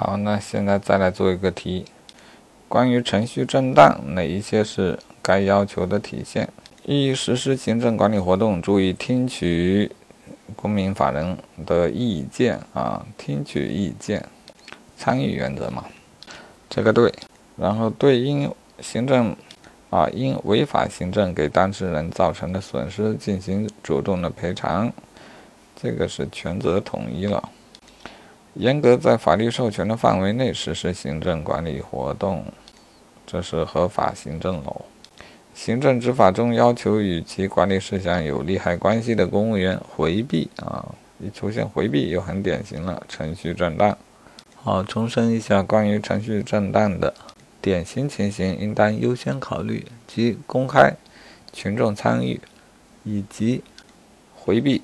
好，那现在再来做一个题，关于程序正当，哪一些是该要求的体现？一、实施行政管理活动，注意听取公民法人的意见啊，听取意见，参与原则嘛，这个对。然后对应行政啊，因违法行政给当事人造成的损失进行主动的赔偿，这个是权责统一了。严格在法律授权的范围内实施行政管理活动，这是合法行政喽。行政执法中要求与其管理事项有利害关系的公务员回避啊，一出现回避又很典型了，程序正当。好，重申一下关于程序正当的典型情形，应当优先考虑即公开、群众参与以及回避。